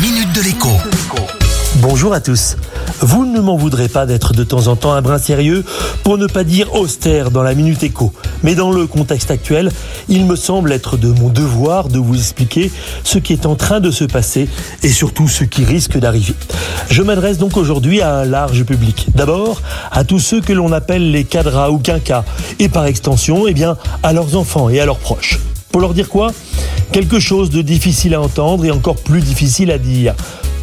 minute de l'écho. Bonjour à tous. Vous ne m'en voudrez pas d'être de temps en temps un brin sérieux, pour ne pas dire austère dans la minute écho. Mais dans le contexte actuel, il me semble être de mon devoir de vous expliquer ce qui est en train de se passer et surtout ce qui risque d'arriver. Je m'adresse donc aujourd'hui à un large public. D'abord, à tous ceux que l'on appelle les cadras ou quinquas, et par extension, eh bien, à leurs enfants et à leurs proches. Pour leur dire quoi? Quelque chose de difficile à entendre et encore plus difficile à dire.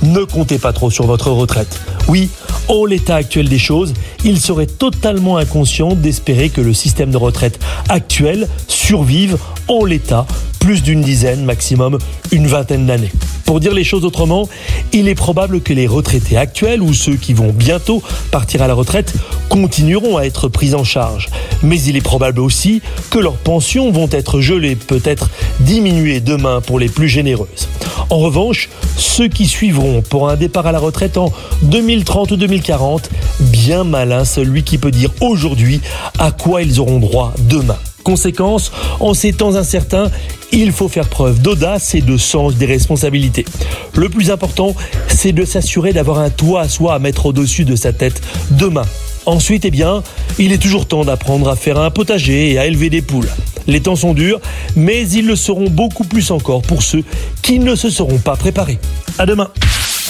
Ne comptez pas trop sur votre retraite. Oui, en l'état actuel des choses, il serait totalement inconscient d'espérer que le système de retraite actuel survive en l'état plus d'une dizaine, maximum une vingtaine d'années. Pour dire les choses autrement, il est probable que les retraités actuels ou ceux qui vont bientôt partir à la retraite continueront à être pris en charge. Mais il est probable aussi que leurs pensions vont être gelées, peut-être diminuées demain pour les plus généreuses. En revanche, ceux qui suivront pour un départ à la retraite en 2030 ou 2040, bien malin celui qui peut dire aujourd'hui à quoi ils auront droit demain. Conséquence, en ces temps incertains, il faut faire preuve d'audace et de sens des responsabilités. Le plus important, c'est de s'assurer d'avoir un toit à soi à mettre au-dessus de sa tête demain. Ensuite, eh bien, il est toujours temps d'apprendre à faire un potager et à élever des poules. Les temps sont durs, mais ils le seront beaucoup plus encore pour ceux qui ne se seront pas préparés. À demain.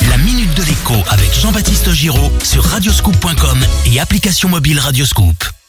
La minute de l'écho avec Jean-Baptiste Giraud sur radioscoop.com et application mobile Radioscoop.